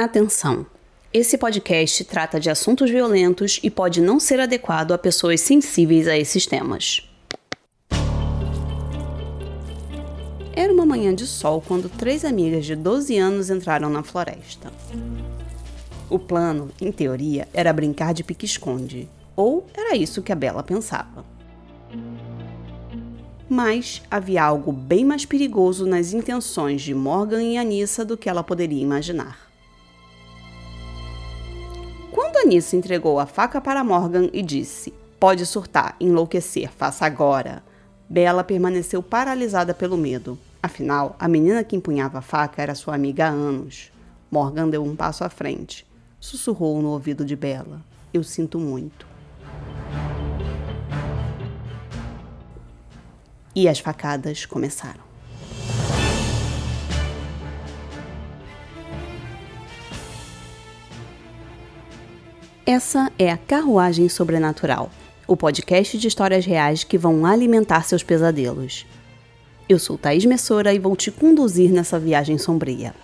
Atenção! Esse podcast trata de assuntos violentos e pode não ser adequado a pessoas sensíveis a esses temas. Era uma manhã de sol quando três amigas de 12 anos entraram na floresta. O plano, em teoria, era brincar de pique-esconde, ou era isso que a Bela pensava. Mas havia algo bem mais perigoso nas intenções de Morgan e Anissa do que ela poderia imaginar. Anissa entregou a faca para Morgan e disse: Pode surtar, enlouquecer, faça agora. Bela permaneceu paralisada pelo medo. Afinal, a menina que empunhava a faca era sua amiga há anos. Morgan deu um passo à frente. Sussurrou no ouvido de Bela: Eu sinto muito. E as facadas começaram. Essa é a Carruagem Sobrenatural, o podcast de histórias reais que vão alimentar seus pesadelos. Eu sou Thaís Messora e vou te conduzir nessa viagem sombria.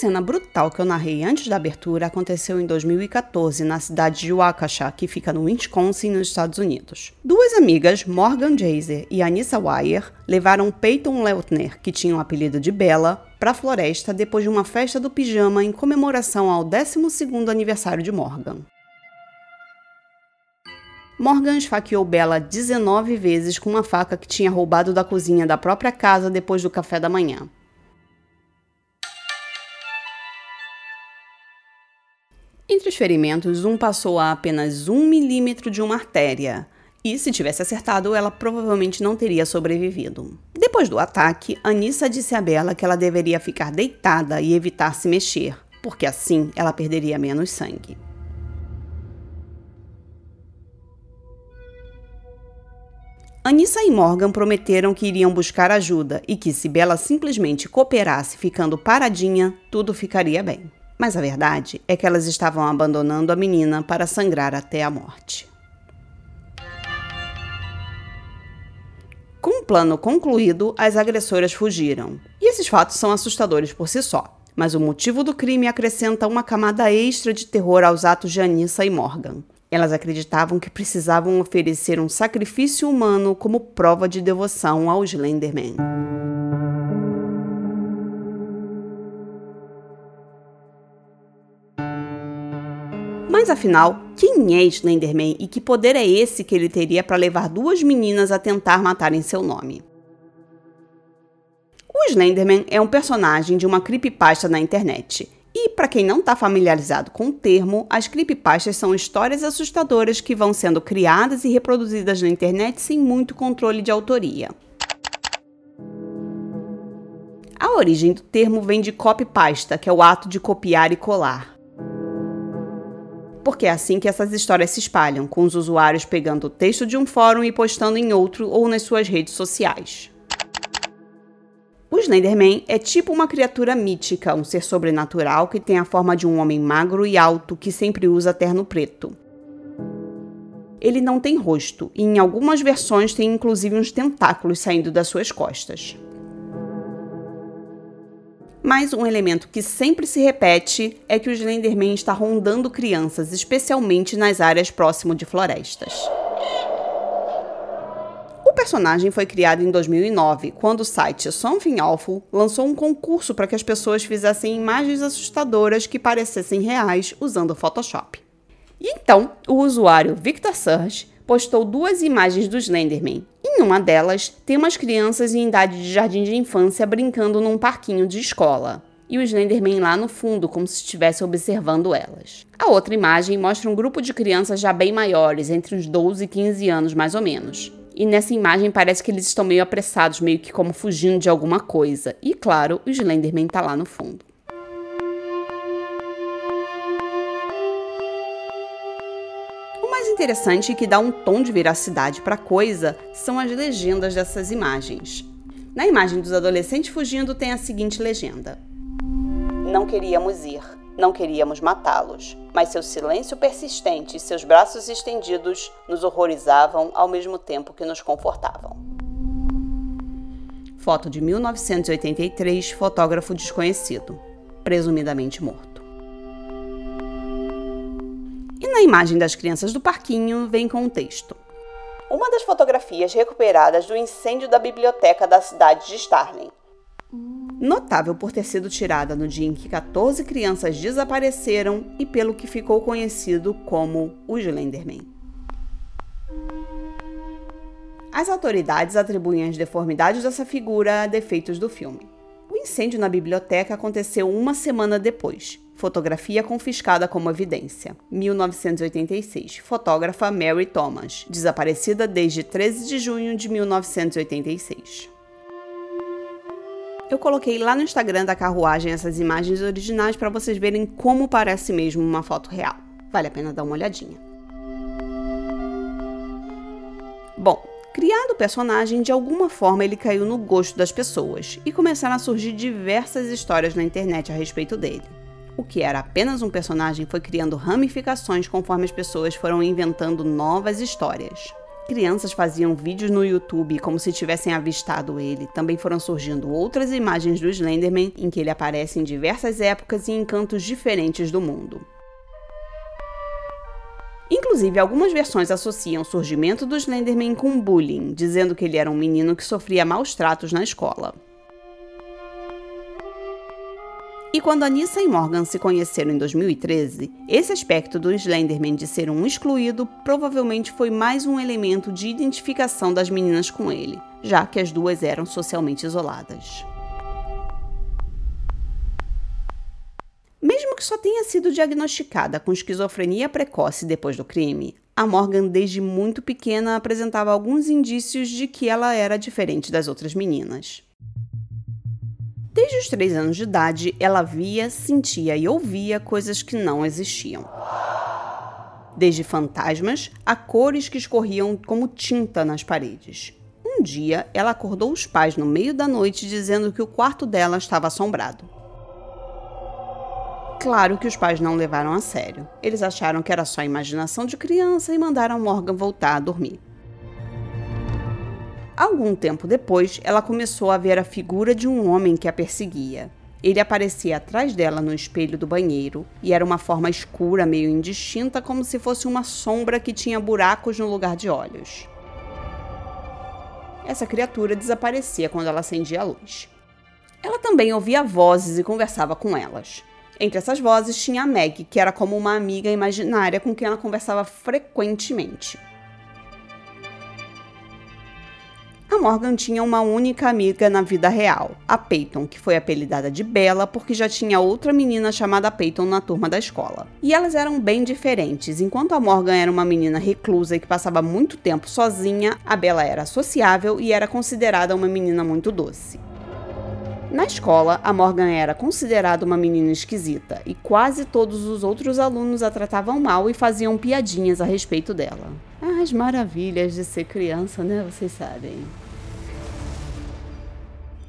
Cena brutal que eu narrei antes da abertura aconteceu em 2014 na cidade de Waukesha, que fica no Wisconsin, nos Estados Unidos. Duas amigas, Morgan Jaser e Anissa Wire, levaram Peyton Leutner, que tinha o apelido de Bella, para a floresta depois de uma festa do pijama em comemoração ao 12º aniversário de Morgan. Morgan esfaqueou Bella 19 vezes com uma faca que tinha roubado da cozinha da própria casa depois do café da manhã. Entre os ferimentos, um passou a apenas um milímetro de uma artéria. E se tivesse acertado, ela provavelmente não teria sobrevivido. Depois do ataque, Anissa disse a Bella que ela deveria ficar deitada e evitar se mexer, porque assim ela perderia menos sangue. Anissa e Morgan prometeram que iriam buscar ajuda e que se Bella simplesmente cooperasse ficando paradinha, tudo ficaria bem. Mas a verdade é que elas estavam abandonando a menina para sangrar até a morte. Com o plano concluído, as agressoras fugiram. E esses fatos são assustadores por si só, mas o motivo do crime acrescenta uma camada extra de terror aos atos de Anissa e Morgan. Elas acreditavam que precisavam oferecer um sacrifício humano como prova de devoção ao Slenderman. Mas afinal, quem é Slenderman e que poder é esse que ele teria para levar duas meninas a tentar matar em seu nome? O Slenderman é um personagem de uma creepypasta na internet. E para quem não está familiarizado com o termo, as creepypastas são histórias assustadoras que vão sendo criadas e reproduzidas na internet sem muito controle de autoria. A origem do termo vem de copypasta, que é o ato de copiar e colar porque é assim que essas histórias se espalham, com os usuários pegando o texto de um fórum e postando em outro ou nas suas redes sociais. O Slenderman é tipo uma criatura mítica, um ser sobrenatural que tem a forma de um homem magro e alto que sempre usa terno preto. Ele não tem rosto e em algumas versões tem inclusive uns tentáculos saindo das suas costas. Mas um elemento que sempre se repete é que o Slenderman está rondando crianças, especialmente nas áreas próximo de florestas. O personagem foi criado em 2009, quando o site Something Awful lançou um concurso para que as pessoas fizessem imagens assustadoras que parecessem reais usando Photoshop. E então, o usuário Victor Surge postou duas imagens do Slenderman. Em uma delas, tem umas crianças em idade de jardim de infância brincando num parquinho de escola. E o Slenderman lá no fundo, como se estivesse observando elas. A outra imagem mostra um grupo de crianças já bem maiores, entre uns 12 e 15 anos mais ou menos. E nessa imagem parece que eles estão meio apressados, meio que como fugindo de alguma coisa. E claro, o Slenderman está lá no fundo. Interessante e que dá um tom de veracidade para a coisa são as legendas dessas imagens. Na imagem dos adolescentes fugindo tem a seguinte legenda: Não queríamos ir, não queríamos matá-los, mas seu silêncio persistente e seus braços estendidos nos horrorizavam ao mesmo tempo que nos confortavam. Foto de 1983, fotógrafo desconhecido, presumidamente morto. E na imagem das crianças do parquinho vem com o texto: uma das fotografias recuperadas do incêndio da biblioteca da cidade de Starling. Notável por ter sido tirada no dia em que 14 crianças desapareceram e pelo que ficou conhecido como o Slenderman. As autoridades atribuem as deformidades dessa figura a defeitos do filme. Incêndio na biblioteca aconteceu uma semana depois, Fotografia confiscada como evidência. 1986. Fotógrafa Mary Thomas, desaparecida desde 13 de junho de 1986. Eu coloquei lá no Instagram da carruagem essas imagens originais para vocês verem como parece mesmo uma foto real. Vale a pena dar uma olhadinha. Bom, criado o personagem, de alguma forma ele caiu no gosto das pessoas e começaram a surgir diversas histórias na internet a respeito dele. O que era apenas um personagem foi criando ramificações conforme as pessoas foram inventando novas histórias. Crianças faziam vídeos no YouTube como se tivessem avistado ele. Também foram surgindo outras imagens do Slenderman em que ele aparece em diversas épocas e em cantos diferentes do mundo. Inclusive, algumas versões associam o surgimento do Slenderman com bullying, dizendo que ele era um menino que sofria maus tratos na escola. E quando Anissa e Morgan se conheceram em 2013, esse aspecto do Slenderman de ser um excluído provavelmente foi mais um elemento de identificação das meninas com ele, já que as duas eram socialmente isoladas. Mesmo que só tenha sido diagnosticada com esquizofrenia precoce depois do crime, a Morgan desde muito pequena apresentava alguns indícios de que ela era diferente das outras meninas. Desde os três anos de idade, ela via, sentia e ouvia coisas que não existiam. Desde fantasmas a cores que escorriam como tinta nas paredes. Um dia, ela acordou os pais no meio da noite dizendo que o quarto dela estava assombrado. Claro que os pais não levaram a sério. Eles acharam que era só imaginação de criança e mandaram Morgan voltar a dormir. Algum tempo depois, ela começou a ver a figura de um homem que a perseguia. Ele aparecia atrás dela no espelho do banheiro e era uma forma escura, meio indistinta, como se fosse uma sombra que tinha buracos no lugar de olhos. Essa criatura desaparecia quando ela acendia a luz. Ela também ouvia vozes e conversava com elas. Entre essas vozes tinha a Meg, que era como uma amiga imaginária com quem ela conversava frequentemente. A Morgan tinha uma única amiga na vida real, a Peyton, que foi apelidada de Bella porque já tinha outra menina chamada Peyton na turma da escola. E elas eram bem diferentes. Enquanto a Morgan era uma menina reclusa e que passava muito tempo sozinha, a Bella era sociável e era considerada uma menina muito doce. Na escola, a Morgan era considerada uma menina esquisita e quase todos os outros alunos a tratavam mal e faziam piadinhas a respeito dela. As maravilhas de ser criança, né? Vocês sabem.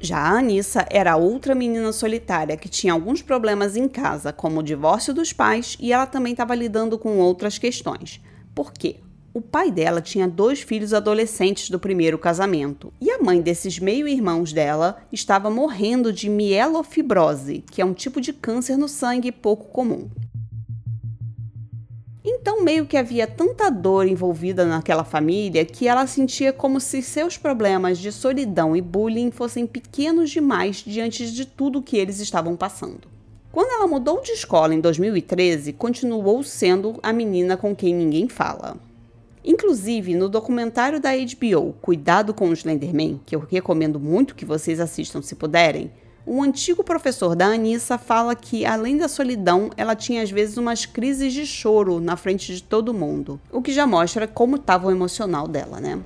Já a Anissa era outra menina solitária que tinha alguns problemas em casa, como o divórcio dos pais, e ela também estava lidando com outras questões. Por quê? O pai dela tinha dois filhos adolescentes do primeiro casamento, e a mãe desses meio-irmãos dela estava morrendo de mielofibrose, que é um tipo de câncer no sangue pouco comum. Então, meio que havia tanta dor envolvida naquela família que ela sentia como se seus problemas de solidão e bullying fossem pequenos demais diante de tudo que eles estavam passando. Quando ela mudou de escola em 2013, continuou sendo a menina com quem ninguém fala. Inclusive, no documentário da HBO Cuidado com o Slenderman, que eu recomendo muito que vocês assistam se puderem, um antigo professor da Anissa fala que, além da solidão, ela tinha às vezes umas crises de choro na frente de todo mundo, o que já mostra como estava o emocional dela, né?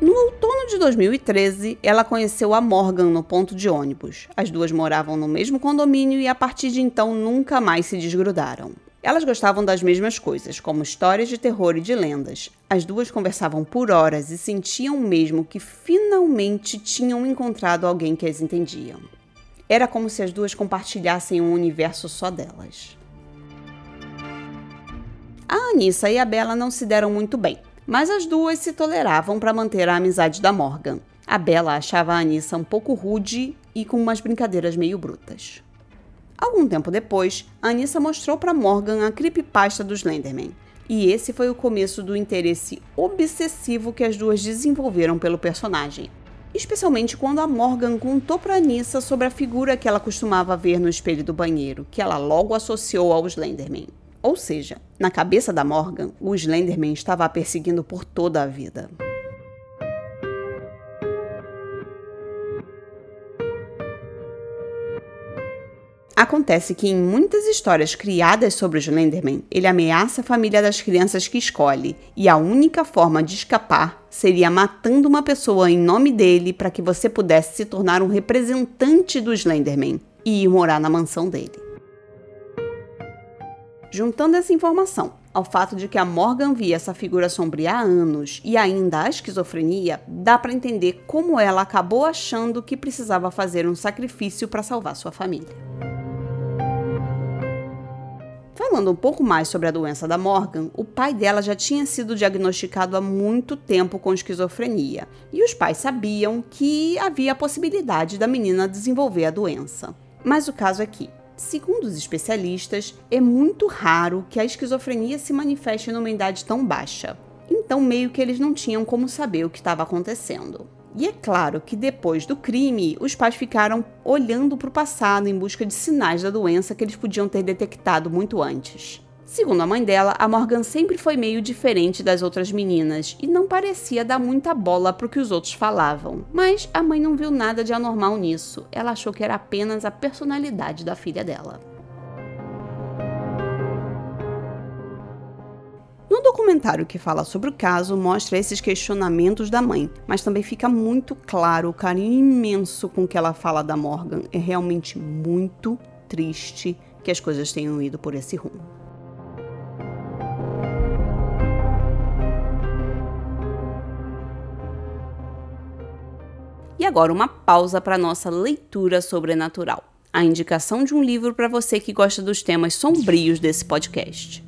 No outono de 2013, ela conheceu a Morgan no ponto de ônibus. As duas moravam no mesmo condomínio e a partir de então nunca mais se desgrudaram. Elas gostavam das mesmas coisas, como histórias de terror e de lendas. As duas conversavam por horas e sentiam mesmo que finalmente tinham encontrado alguém que as entendia. Era como se as duas compartilhassem um universo só delas. A Anissa e a Bella não se deram muito bem, mas as duas se toleravam para manter a amizade da Morgan. A Bella achava a Anissa um pouco rude e com umas brincadeiras meio brutas. Algum tempo depois, Anissa mostrou para Morgan a creepypasta dos Slenderman, e esse foi o começo do interesse obsessivo que as duas desenvolveram pelo personagem. Especialmente quando a Morgan contou para Anissa sobre a figura que ela costumava ver no espelho do banheiro, que ela logo associou ao Slenderman. Ou seja, na cabeça da Morgan, o Slenderman estava a perseguindo por toda a vida. Acontece que em muitas histórias criadas sobre o Slenderman, ele ameaça a família das crianças que escolhe, e a única forma de escapar seria matando uma pessoa em nome dele para que você pudesse se tornar um representante do Slenderman e ir morar na mansão dele. Juntando essa informação ao fato de que a Morgan via essa figura sombria há anos e ainda a esquizofrenia, dá para entender como ela acabou achando que precisava fazer um sacrifício para salvar sua família. Falando um pouco mais sobre a doença da Morgan, o pai dela já tinha sido diagnosticado há muito tempo com esquizofrenia, e os pais sabiam que havia a possibilidade da menina desenvolver a doença. Mas o caso é que, segundo os especialistas, é muito raro que a esquizofrenia se manifeste numa idade tão baixa. Então, meio que eles não tinham como saber o que estava acontecendo. E é claro que depois do crime, os pais ficaram olhando para o passado em busca de sinais da doença que eles podiam ter detectado muito antes. Segundo a mãe dela, a Morgan sempre foi meio diferente das outras meninas e não parecia dar muita bola para o que os outros falavam. Mas a mãe não viu nada de anormal nisso. Ela achou que era apenas a personalidade da filha dela. No documentário que fala sobre o caso, mostra esses questionamentos da mãe, mas também fica muito claro o carinho imenso com que ela fala da Morgan. É realmente muito triste que as coisas tenham ido por esse rumo. E agora uma pausa para nossa leitura sobrenatural. A indicação de um livro para você que gosta dos temas sombrios desse podcast.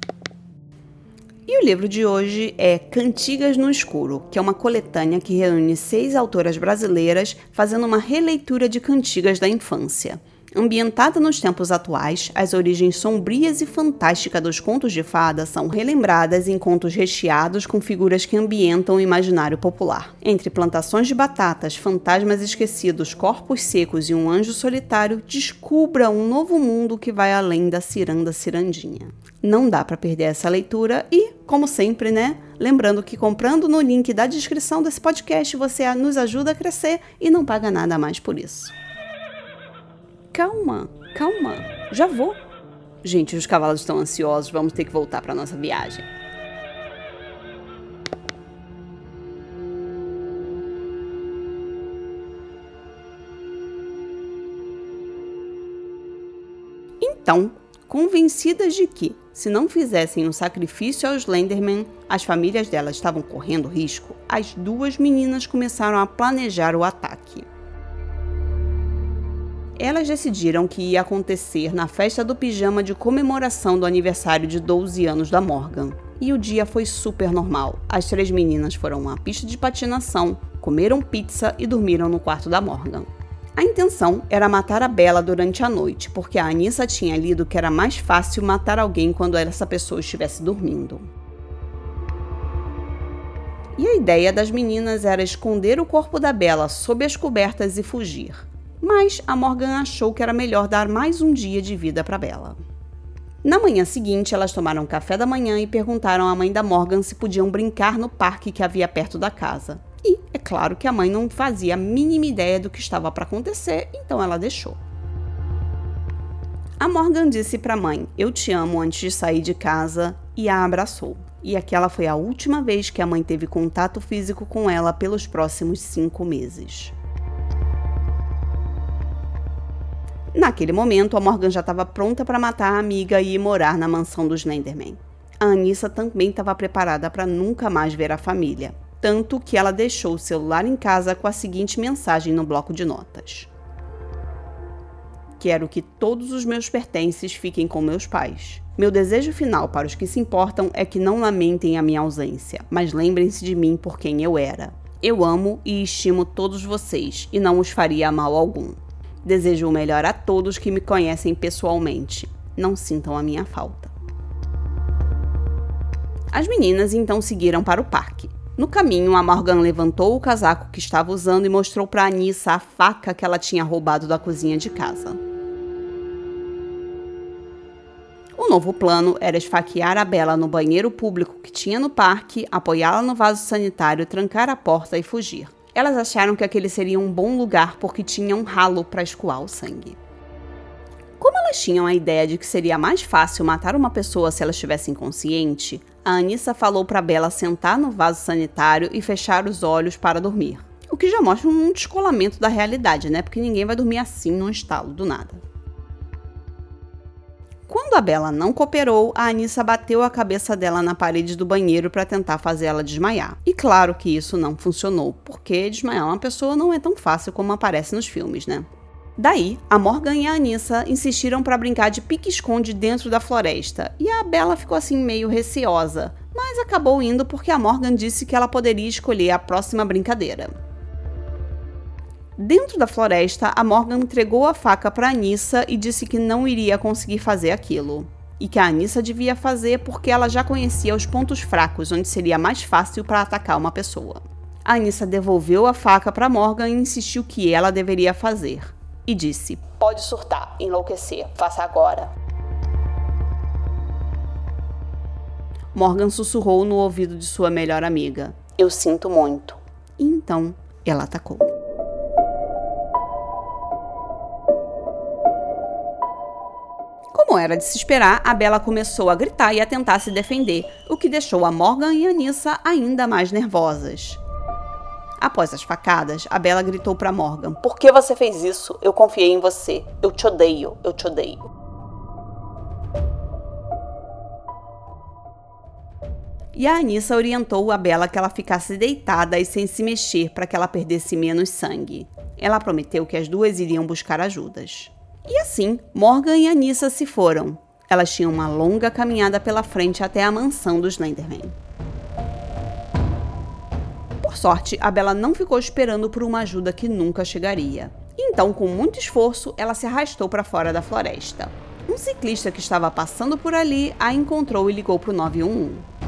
Livro de hoje é Cantigas no Escuro, que é uma coletânea que reúne seis autoras brasileiras fazendo uma releitura de cantigas da infância. Ambientada nos tempos atuais, as origens sombrias e fantásticas dos contos de fada são relembradas em contos recheados com figuras que ambientam o imaginário popular. Entre plantações de batatas, fantasmas esquecidos, corpos secos e um anjo solitário, descubra um novo mundo que vai além da ciranda cirandinha. Não dá para perder essa leitura e, como sempre, né? Lembrando que comprando no link da descrição desse podcast você nos ajuda a crescer e não paga nada mais por isso. Calma, calma, já vou. Gente, os cavalos estão ansiosos, vamos ter que voltar para nossa viagem. Então, convencidas de que, se não fizessem um sacrifício aos Lenderman, as famílias delas estavam correndo risco, as duas meninas começaram a planejar o ataque. Elas decidiram que ia acontecer na festa do pijama de comemoração do aniversário de 12 anos da Morgan. E o dia foi super normal. As três meninas foram à pista de patinação, comeram pizza e dormiram no quarto da Morgan. A intenção era matar a Bella durante a noite, porque a Anissa tinha lido que era mais fácil matar alguém quando essa pessoa estivesse dormindo. E a ideia das meninas era esconder o corpo da Bella sob as cobertas e fugir. Mas a Morgan achou que era melhor dar mais um dia de vida para Bella. Na manhã seguinte, elas tomaram café da manhã e perguntaram à mãe da Morgan se podiam brincar no parque que havia perto da casa. E é claro que a mãe não fazia a mínima ideia do que estava para acontecer, então ela deixou. A Morgan disse para a mãe: Eu te amo antes de sair de casa e a abraçou. E aquela foi a última vez que a mãe teve contato físico com ela pelos próximos cinco meses. Naquele momento, a Morgan já estava pronta para matar a amiga e ir morar na mansão dos Slenderman. A Anissa também estava preparada para nunca mais ver a família tanto que ela deixou o celular em casa com a seguinte mensagem no bloco de notas: Quero que todos os meus pertences fiquem com meus pais. Meu desejo final para os que se importam é que não lamentem a minha ausência, mas lembrem-se de mim por quem eu era. Eu amo e estimo todos vocês e não os faria mal algum. Desejo o melhor a todos que me conhecem pessoalmente. Não sintam a minha falta. As meninas então seguiram para o parque. No caminho, a Morgan levantou o casaco que estava usando e mostrou para Anissa a faca que ela tinha roubado da cozinha de casa. O novo plano era esfaquear a Bela no banheiro público que tinha no parque, apoiá-la no vaso sanitário, trancar a porta e fugir. Elas acharam que aquele seria um bom lugar porque tinha um ralo para escoar o sangue. Como elas tinham a ideia de que seria mais fácil matar uma pessoa se ela estivesse inconsciente, a Anissa falou para Bela sentar no vaso sanitário e fechar os olhos para dormir. O que já mostra um descolamento da realidade, né? Porque ninguém vai dormir assim num estalo do nada. Quando a Bela não cooperou, a Anissa bateu a cabeça dela na parede do banheiro para tentar fazer ela desmaiar. E claro que isso não funcionou, porque desmaiar uma pessoa não é tão fácil como aparece nos filmes, né? Daí, a Morgan e a Anissa insistiram para brincar de pique-esconde dentro da floresta, e a Bella ficou assim meio receosa, mas acabou indo porque a Morgan disse que ela poderia escolher a próxima brincadeira. Dentro da floresta, a Morgan entregou a faca para Anissa e disse que não iria conseguir fazer aquilo. E que a Anissa devia fazer porque ela já conhecia os pontos fracos onde seria mais fácil para atacar uma pessoa. A Anissa devolveu a faca para Morgan e insistiu que ela deveria fazer. E disse: Pode surtar, enlouquecer, faça agora. Morgan sussurrou no ouvido de sua melhor amiga: Eu sinto muito. E então ela atacou. Como era de se esperar, a Bela começou a gritar e a tentar se defender, o que deixou a Morgan e a Anissa ainda mais nervosas. Após as facadas, a Bela gritou para Morgan: Por que você fez isso? Eu confiei em você. Eu te odeio, eu te odeio. E a Anissa orientou a Bela que ela ficasse deitada e sem se mexer para que ela perdesse menos sangue. Ela prometeu que as duas iriam buscar ajudas. E assim, Morgan e Anissa se foram. Elas tinham uma longa caminhada pela frente até a mansão dos Slenderman. Por sorte, a Bella não ficou esperando por uma ajuda que nunca chegaria. Então, com muito esforço, ela se arrastou para fora da floresta. Um ciclista que estava passando por ali a encontrou e ligou para o 911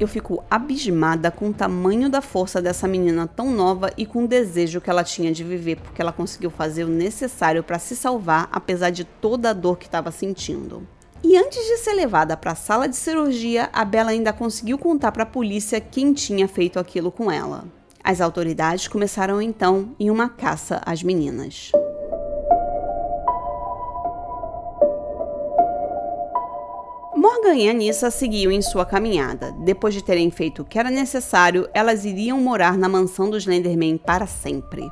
eu fico abismada com o tamanho da força dessa menina tão nova e com o desejo que ela tinha de viver, porque ela conseguiu fazer o necessário para se salvar, apesar de toda a dor que estava sentindo. E antes de ser levada para a sala de cirurgia, a Bella ainda conseguiu contar para a polícia quem tinha feito aquilo com ela. As autoridades começaram então em uma caça às meninas. Morgan e Anissa seguiam em sua caminhada. Depois de terem feito o que era necessário, elas iriam morar na mansão dos Slenderman para sempre.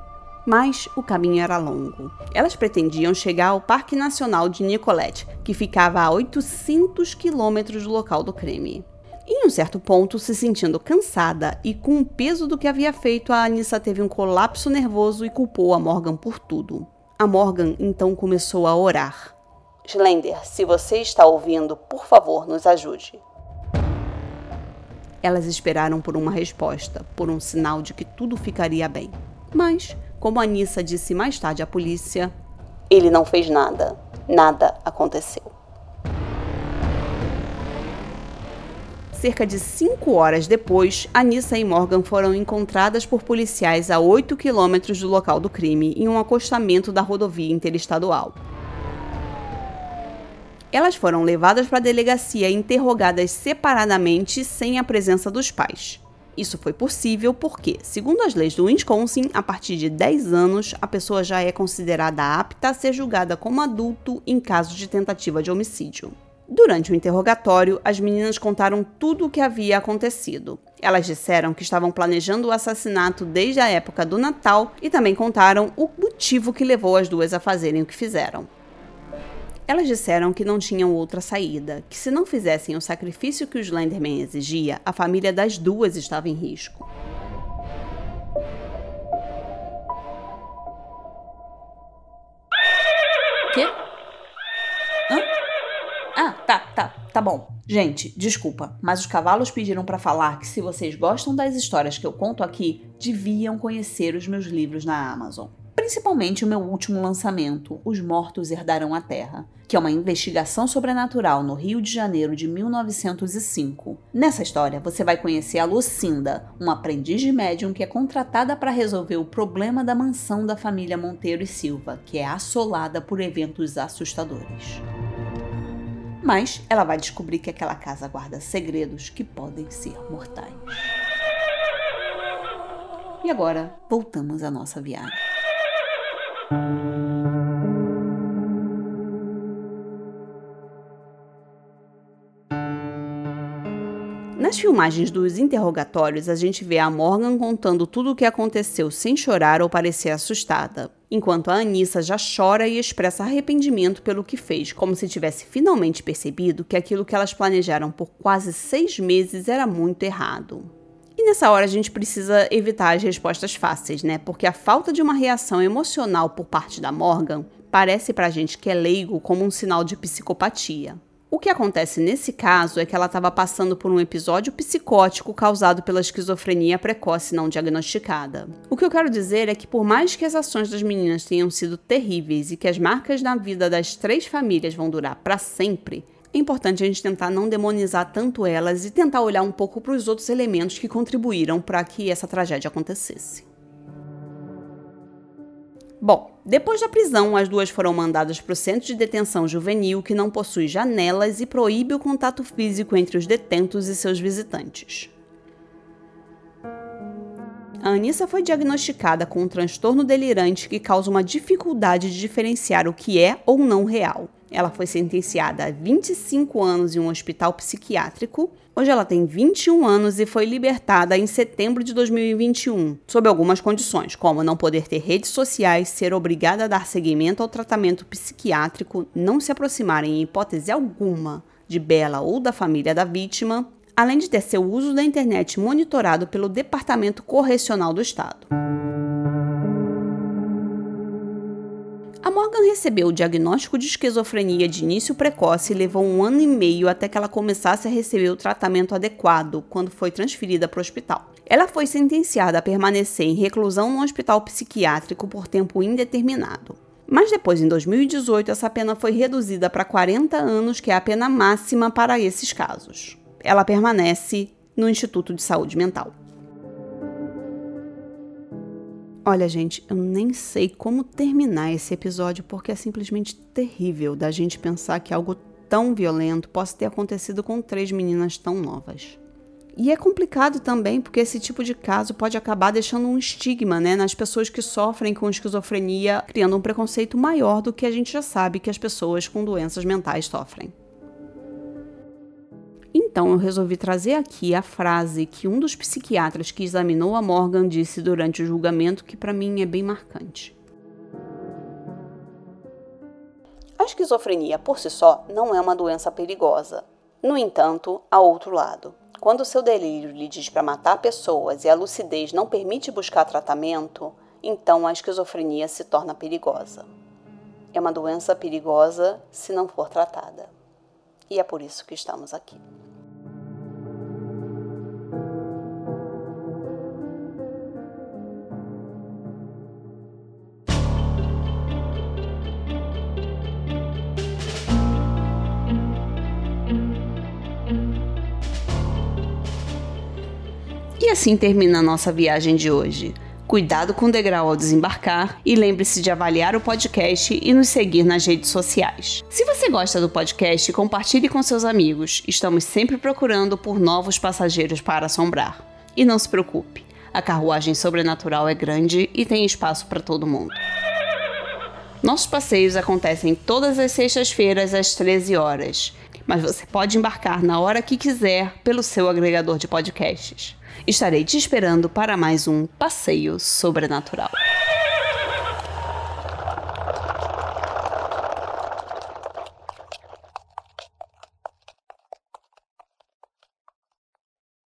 Mas o caminho era longo. Elas pretendiam chegar ao Parque Nacional de Nicolette, que ficava a 800 quilômetros do local do crime. Em um certo ponto, se sentindo cansada e com o peso do que havia feito, a Anissa teve um colapso nervoso e culpou a Morgan por tudo. A Morgan então começou a orar. Slender, se você está ouvindo, por favor, nos ajude. Elas esperaram por uma resposta, por um sinal de que tudo ficaria bem. Mas, como Anissa disse mais tarde à polícia, ele não fez nada. Nada aconteceu. Cerca de cinco horas depois, Anissa e Morgan foram encontradas por policiais a 8 quilômetros do local do crime, em um acostamento da rodovia interestadual. Elas foram levadas para a delegacia e interrogadas separadamente sem a presença dos pais. Isso foi possível porque, segundo as leis do Wisconsin, a partir de 10 anos, a pessoa já é considerada apta a ser julgada como adulto em caso de tentativa de homicídio. Durante o interrogatório, as meninas contaram tudo o que havia acontecido. Elas disseram que estavam planejando o assassinato desde a época do Natal e também contaram o motivo que levou as duas a fazerem o que fizeram. Elas disseram que não tinham outra saída, que se não fizessem o sacrifício que o Slenderman exigia, a família das duas estava em risco. quê? Hã? Ah, tá, tá, tá bom. Gente, desculpa, mas os cavalos pediram para falar que se vocês gostam das histórias que eu conto aqui, deviam conhecer os meus livros na Amazon. Principalmente o meu último lançamento, Os Mortos Herdarão a Terra, que é uma investigação sobrenatural no Rio de Janeiro de 1905. Nessa história, você vai conhecer a Lucinda, uma aprendiz de médium que é contratada para resolver o problema da mansão da família Monteiro e Silva, que é assolada por eventos assustadores mas ela vai descobrir que aquela casa guarda segredos que podem ser mortais. E agora, voltamos à nossa viagem. Nas filmagens dos interrogatórios, a gente vê a Morgan contando tudo o que aconteceu sem chorar ou parecer assustada enquanto a Anissa já chora e expressa arrependimento pelo que fez, como se tivesse finalmente percebido que aquilo que elas planejaram por quase seis meses era muito errado. Nessa hora a gente precisa evitar as respostas fáceis, né? Porque a falta de uma reação emocional por parte da Morgan parece pra gente que é leigo como um sinal de psicopatia. O que acontece nesse caso é que ela estava passando por um episódio psicótico causado pela esquizofrenia precoce não diagnosticada. O que eu quero dizer é que, por mais que as ações das meninas tenham sido terríveis e que as marcas na vida das três famílias vão durar para sempre, é importante a gente tentar não demonizar tanto elas e tentar olhar um pouco para os outros elementos que contribuíram para que essa tragédia acontecesse. Bom, depois da prisão, as duas foram mandadas para o centro de detenção juvenil, que não possui janelas e proíbe o contato físico entre os detentos e seus visitantes. A Anissa foi diagnosticada com um transtorno delirante que causa uma dificuldade de diferenciar o que é ou não real. Ela foi sentenciada a 25 anos em um hospital psiquiátrico. Hoje ela tem 21 anos e foi libertada em setembro de 2021, sob algumas condições, como não poder ter redes sociais, ser obrigada a dar seguimento ao tratamento psiquiátrico, não se aproximar em hipótese alguma de Bela ou da família da vítima, além de ter seu uso da internet monitorado pelo Departamento Correcional do Estado. A Morgan recebeu o diagnóstico de esquizofrenia de início precoce e levou um ano e meio até que ela começasse a receber o tratamento adequado quando foi transferida para o hospital. Ela foi sentenciada a permanecer em reclusão no hospital psiquiátrico por tempo indeterminado. Mas depois, em 2018, essa pena foi reduzida para 40 anos, que é a pena máxima para esses casos. Ela permanece no Instituto de Saúde Mental. Olha, gente, eu nem sei como terminar esse episódio porque é simplesmente terrível da gente pensar que algo tão violento possa ter acontecido com três meninas tão novas. E é complicado também porque esse tipo de caso pode acabar deixando um estigma né, nas pessoas que sofrem com esquizofrenia, criando um preconceito maior do que a gente já sabe que as pessoas com doenças mentais sofrem. Então eu resolvi trazer aqui a frase que um dos psiquiatras que examinou a Morgan disse durante o julgamento, que para mim é bem marcante. A esquizofrenia por si só não é uma doença perigosa. No entanto, há outro lado. Quando seu delírio lhe diz para matar pessoas e a lucidez não permite buscar tratamento, então a esquizofrenia se torna perigosa. É uma doença perigosa se não for tratada. E é por isso que estamos aqui. E assim termina a nossa viagem de hoje. Cuidado com o degrau ao desembarcar e lembre-se de avaliar o podcast e nos seguir nas redes sociais. Se você gosta do podcast, compartilhe com seus amigos. Estamos sempre procurando por novos passageiros para assombrar. E não se preocupe, a carruagem sobrenatural é grande e tem espaço para todo mundo. Nossos passeios acontecem todas as sextas-feiras às 13 horas, mas você pode embarcar na hora que quiser pelo seu agregador de podcasts. Estarei te esperando para mais um passeio sobrenatural.